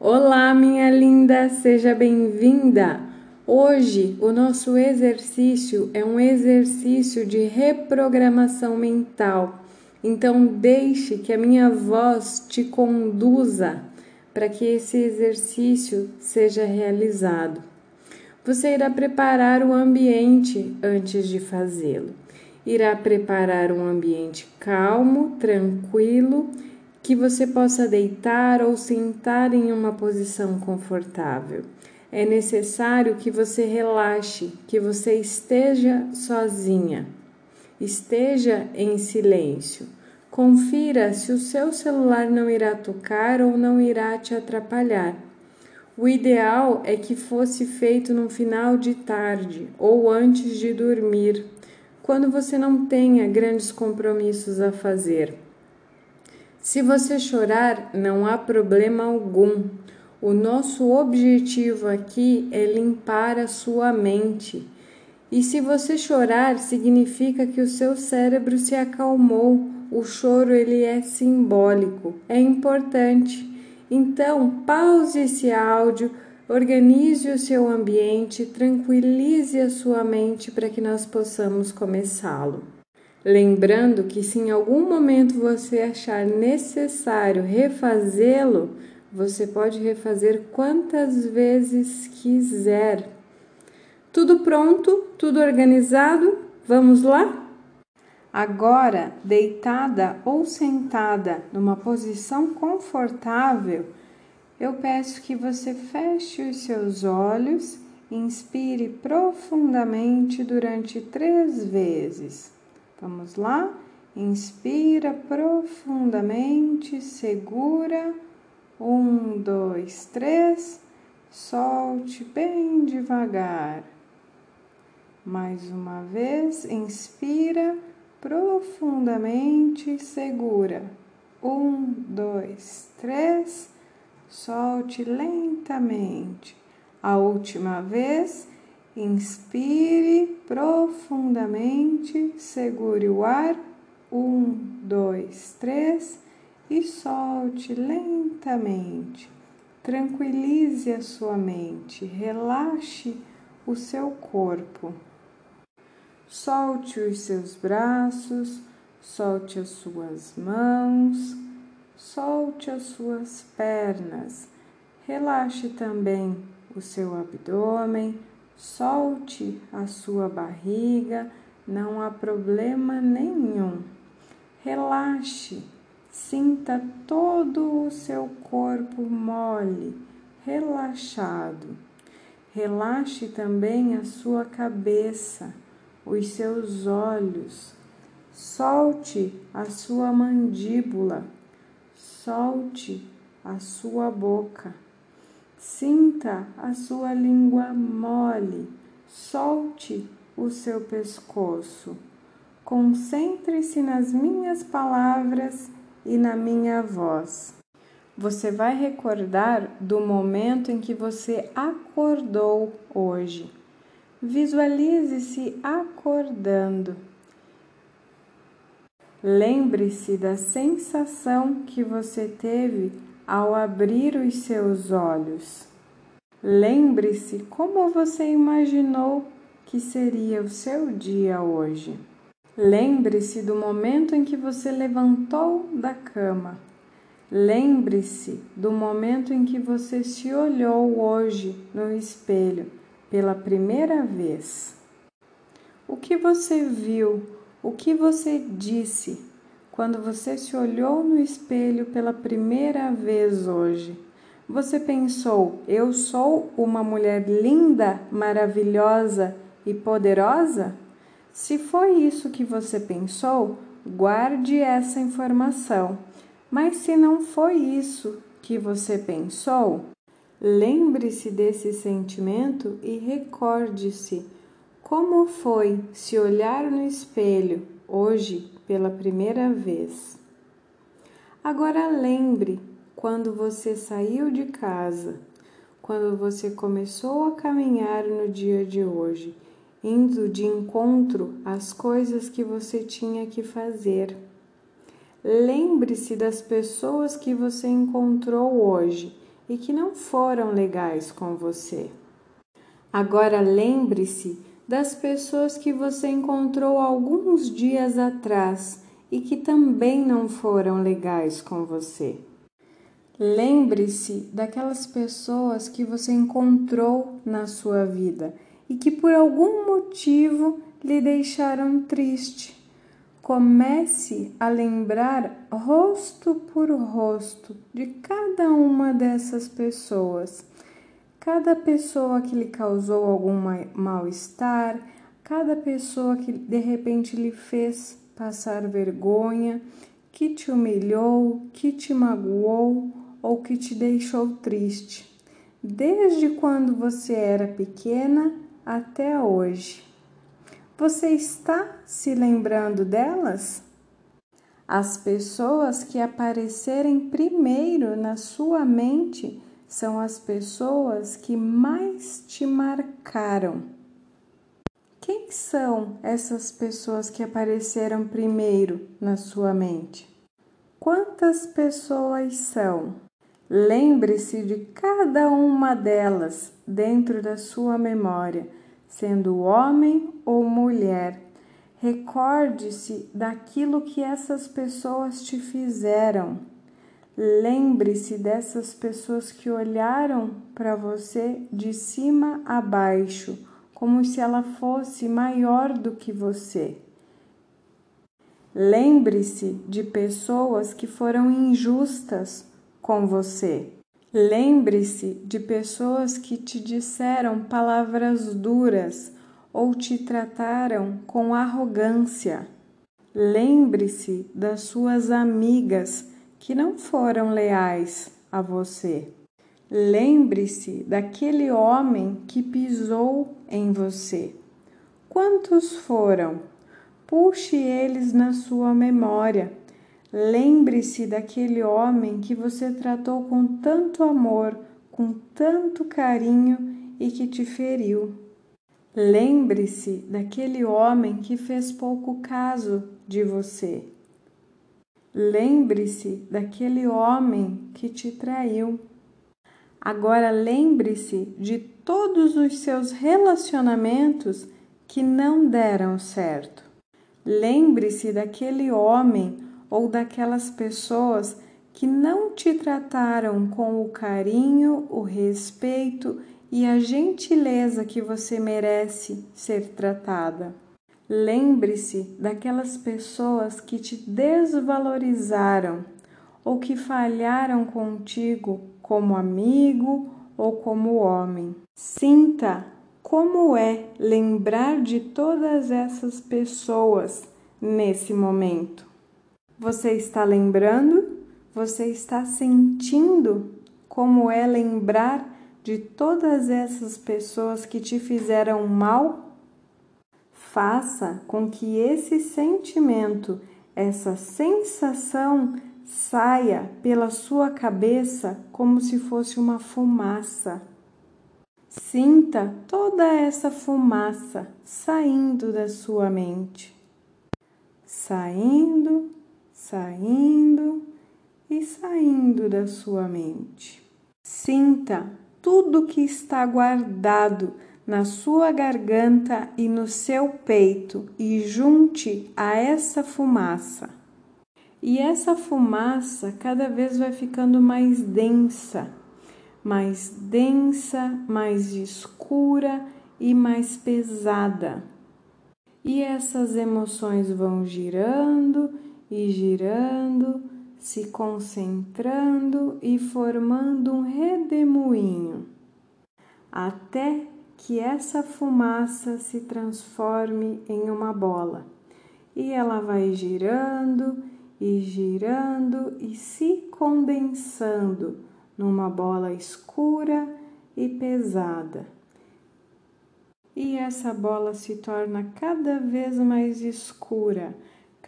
Olá, minha linda, seja bem-vinda! Hoje o nosso exercício é um exercício de reprogramação mental. Então, deixe que a minha voz te conduza para que esse exercício seja realizado. Você irá preparar o ambiente antes de fazê-lo. Irá preparar um ambiente calmo, tranquilo que você possa deitar ou sentar em uma posição confortável. É necessário que você relaxe, que você esteja sozinha, esteja em silêncio. Confira se o seu celular não irá tocar ou não irá te atrapalhar. O ideal é que fosse feito no final de tarde ou antes de dormir, quando você não tenha grandes compromissos a fazer. Se você chorar, não há problema algum. O nosso objetivo aqui é limpar a sua mente. E se você chorar, significa que o seu cérebro se acalmou. O choro ele é simbólico, é importante. Então, pause esse áudio, organize o seu ambiente, tranquilize a sua mente para que nós possamos começá-lo. Lembrando que se em algum momento você achar necessário refazê-lo, você pode refazer quantas vezes quiser. Tudo pronto? Tudo organizado? Vamos lá? Agora, deitada ou sentada numa posição confortável, eu peço que você feche os seus olhos, inspire profundamente durante três vezes. Vamos lá? Inspira profundamente, segura. Um, dois, três. Solte bem devagar. Mais uma vez, inspira profundamente, segura. Um, dois, três. Solte lentamente. A última vez, Inspire profundamente, segure o ar. Um, dois, três e solte lentamente. Tranquilize a sua mente, relaxe o seu corpo. Solte os seus braços, solte as suas mãos, solte as suas pernas. Relaxe também o seu abdômen, Solte a sua barriga, não há problema nenhum. Relaxe, sinta todo o seu corpo mole, relaxado. Relaxe também a sua cabeça, os seus olhos. Solte a sua mandíbula, solte a sua boca. Sinta a sua língua mole, solte o seu pescoço. Concentre-se nas minhas palavras e na minha voz. Você vai recordar do momento em que você acordou hoje. Visualize-se acordando. Lembre-se da sensação que você teve ao abrir os seus olhos. Lembre-se como você imaginou que seria o seu dia hoje. Lembre-se do momento em que você levantou da cama. Lembre-se do momento em que você se olhou hoje no espelho pela primeira vez. O que você viu? O que você disse? Quando você se olhou no espelho pela primeira vez hoje? Você pensou, eu sou uma mulher linda, maravilhosa e poderosa? Se foi isso que você pensou, guarde essa informação. Mas se não foi isso que você pensou, lembre-se desse sentimento e recorde-se como foi se olhar no espelho hoje pela primeira vez. Agora lembre quando você saiu de casa, quando você começou a caminhar no dia de hoje, indo de encontro às coisas que você tinha que fazer. Lembre-se das pessoas que você encontrou hoje e que não foram legais com você. Agora lembre-se das pessoas que você encontrou alguns dias atrás e que também não foram legais com você. Lembre-se daquelas pessoas que você encontrou na sua vida e que por algum motivo lhe deixaram triste. Comece a lembrar rosto por rosto de cada uma dessas pessoas. Cada pessoa que lhe causou algum mal-estar, cada pessoa que de repente lhe fez passar vergonha, que te humilhou, que te magoou ou que te deixou triste, desde quando você era pequena até hoje. Você está se lembrando delas? As pessoas que aparecerem primeiro na sua mente são as pessoas que mais te marcaram. Quem são essas pessoas que apareceram primeiro na sua mente? Quantas pessoas são? Lembre-se de cada uma delas dentro da sua memória sendo homem ou mulher. Recorde-se daquilo que essas pessoas te fizeram. Lembre-se dessas pessoas que olharam para você de cima a baixo, como se ela fosse maior do que você. Lembre-se de pessoas que foram injustas com você. Lembre-se de pessoas que te disseram palavras duras ou te trataram com arrogância. Lembre-se das suas amigas que não foram leais a você. Lembre-se daquele homem que pisou em você. Quantos foram? Puxe eles na sua memória Lembre-se daquele homem que você tratou com tanto amor, com tanto carinho e que te feriu. Lembre-se daquele homem que fez pouco caso de você. Lembre-se daquele homem que te traiu. Agora lembre-se de todos os seus relacionamentos que não deram certo. Lembre-se daquele homem ou daquelas pessoas que não te trataram com o carinho, o respeito e a gentileza que você merece ser tratada. Lembre-se daquelas pessoas que te desvalorizaram ou que falharam contigo como amigo ou como homem. Sinta como é lembrar de todas essas pessoas nesse momento. Você está lembrando? Você está sentindo como é lembrar de todas essas pessoas que te fizeram mal? Faça com que esse sentimento, essa sensação saia pela sua cabeça como se fosse uma fumaça. Sinta toda essa fumaça saindo da sua mente, saindo saindo e saindo da sua mente. Sinta tudo que está guardado na sua garganta e no seu peito e junte a essa fumaça. E essa fumaça cada vez vai ficando mais densa, mais densa, mais escura e mais pesada. E essas emoções vão girando e girando, se concentrando e formando um redemoinho, até que essa fumaça se transforme em uma bola. E ela vai girando e girando e se condensando numa bola escura e pesada. E essa bola se torna cada vez mais escura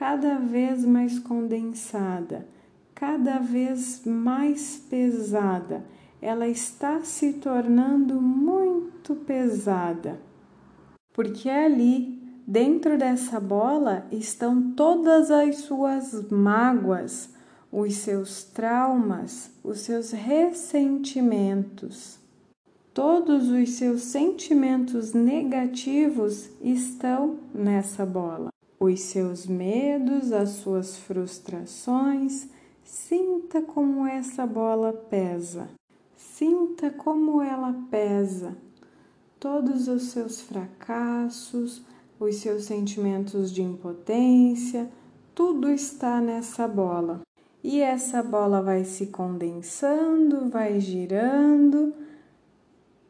cada vez mais condensada, cada vez mais pesada. Ela está se tornando muito pesada, porque ali, dentro dessa bola, estão todas as suas mágoas, os seus traumas, os seus ressentimentos. Todos os seus sentimentos negativos estão nessa bola. Os seus medos, as suas frustrações, sinta como essa bola pesa. Sinta como ela pesa. Todos os seus fracassos, os seus sentimentos de impotência, tudo está nessa bola. E essa bola vai se condensando, vai girando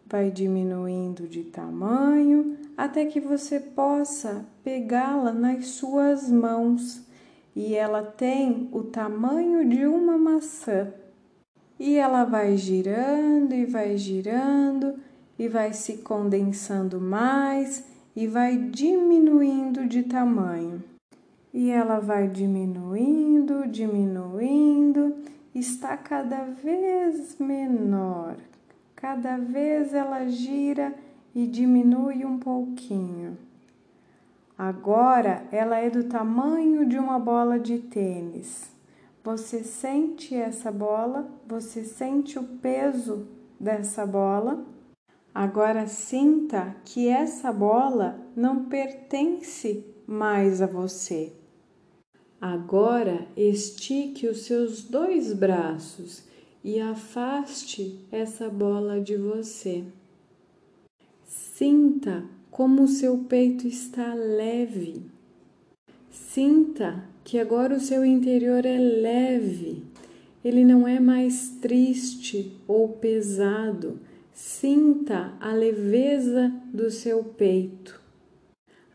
vai diminuindo de tamanho até que você possa pegá-la nas suas mãos e ela tem o tamanho de uma maçã. E ela vai girando e vai girando e vai se condensando mais e vai diminuindo de tamanho. E ela vai diminuindo, diminuindo, está cada vez menor, Cada vez ela gira e diminui um pouquinho. Agora ela é do tamanho de uma bola de tênis. Você sente essa bola? Você sente o peso dessa bola? Agora sinta que essa bola não pertence mais a você. Agora estique os seus dois braços e afaste essa bola de você. Sinta como o seu peito está leve. Sinta que agora o seu interior é leve, ele não é mais triste ou pesado. Sinta a leveza do seu peito.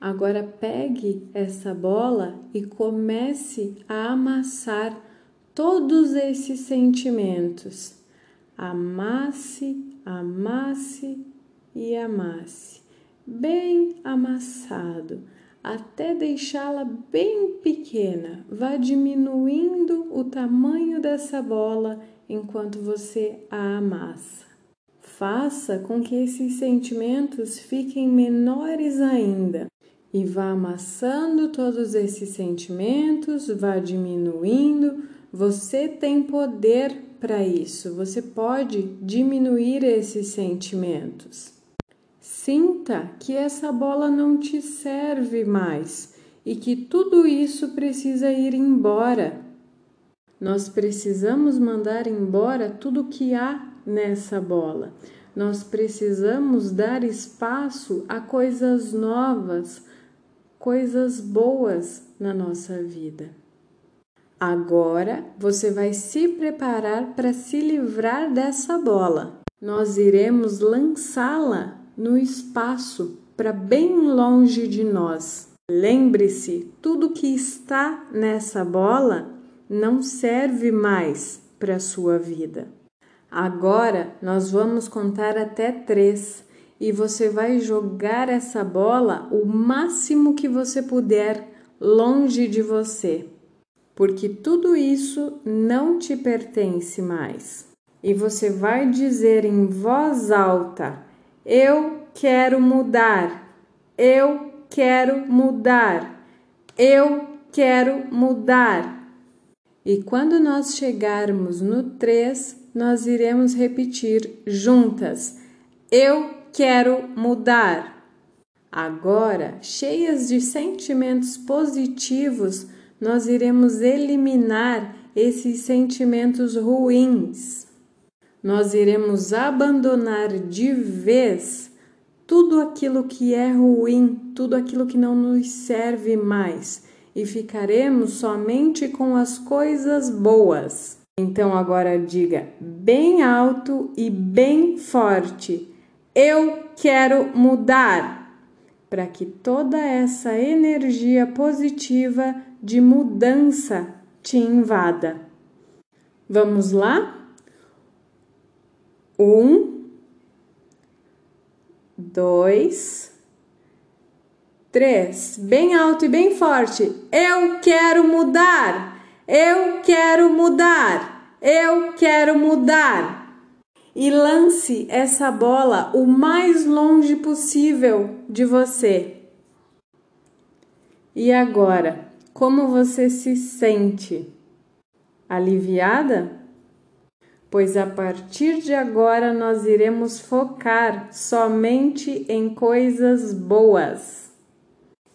Agora pegue essa bola e comece a amassar todos esses sentimentos. Amasse, amasse e amasse, bem amassado, até deixá-la bem pequena. Vá diminuindo o tamanho dessa bola enquanto você a amassa. Faça com que esses sentimentos fiquem menores ainda e vá amassando todos esses sentimentos, vá diminuindo você tem poder para isso, você pode diminuir esses sentimentos. Sinta que essa bola não te serve mais e que tudo isso precisa ir embora. Nós precisamos mandar embora tudo que há nessa bola. Nós precisamos dar espaço a coisas novas, coisas boas na nossa vida. Agora você vai se preparar para se livrar dessa bola. Nós iremos lançá-la no espaço para bem longe de nós. Lembre-se, tudo que está nessa bola não serve mais para a sua vida. Agora nós vamos contar até três e você vai jogar essa bola o máximo que você puder longe de você porque tudo isso não te pertence mais. E você vai dizer em voz alta: Eu quero mudar, eu quero mudar, eu quero mudar. E quando nós chegarmos no 3, nós iremos repetir juntas: Eu quero mudar. Agora, cheias de sentimentos positivos, nós iremos eliminar esses sentimentos ruins. Nós iremos abandonar de vez tudo aquilo que é ruim, tudo aquilo que não nos serve mais e ficaremos somente com as coisas boas. Então agora diga bem alto e bem forte: Eu quero mudar, para que toda essa energia positiva de mudança te invada. Vamos lá? Um, dois, três. Bem alto e bem forte. Eu quero mudar. Eu quero mudar. Eu quero mudar. E lance essa bola o mais longe possível de você. E agora? Como você se sente? Aliviada? Pois a partir de agora nós iremos focar somente em coisas boas.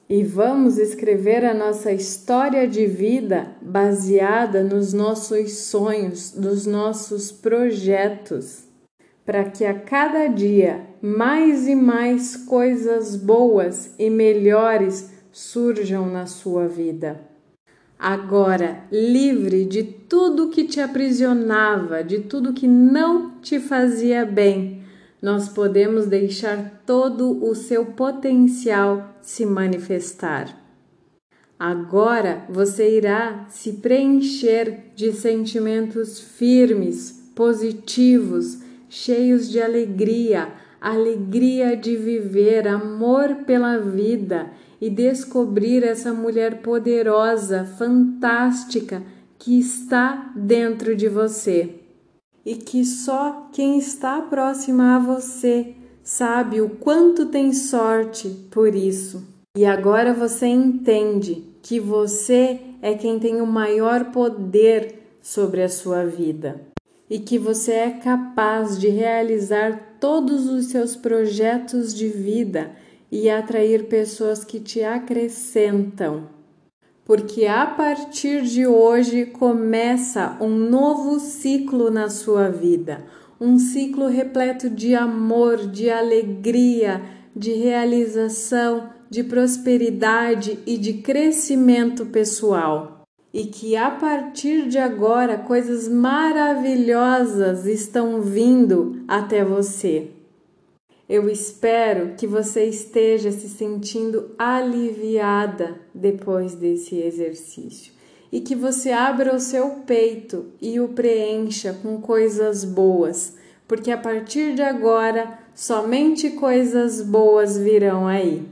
E vamos escrever a nossa história de vida baseada nos nossos sonhos, nos nossos projetos, para que a cada dia mais e mais coisas boas e melhores surjam na sua vida. Agora, livre de tudo que te aprisionava, de tudo que não te fazia bem, nós podemos deixar todo o seu potencial se manifestar. Agora você irá se preencher de sentimentos firmes, positivos, cheios de alegria, alegria de viver, amor pela vida e descobrir essa mulher poderosa, fantástica que está dentro de você. E que só quem está próxima a você sabe o quanto tem sorte por isso. E agora você entende que você é quem tem o maior poder sobre a sua vida e que você é capaz de realizar todos os seus projetos de vida e atrair pessoas que te acrescentam. Porque a partir de hoje começa um novo ciclo na sua vida, um ciclo repleto de amor, de alegria, de realização, de prosperidade e de crescimento pessoal. E que a partir de agora coisas maravilhosas estão vindo até você. Eu espero que você esteja se sentindo aliviada depois desse exercício e que você abra o seu peito e o preencha com coisas boas, porque a partir de agora somente coisas boas virão aí.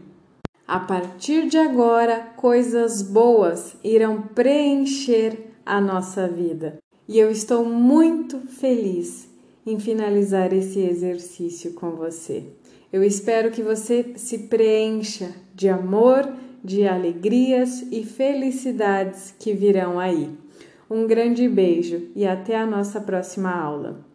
A partir de agora, coisas boas irão preencher a nossa vida. E eu estou muito feliz em finalizar esse exercício com você. Eu espero que você se preencha de amor, de alegrias e felicidades que virão aí. Um grande beijo e até a nossa próxima aula.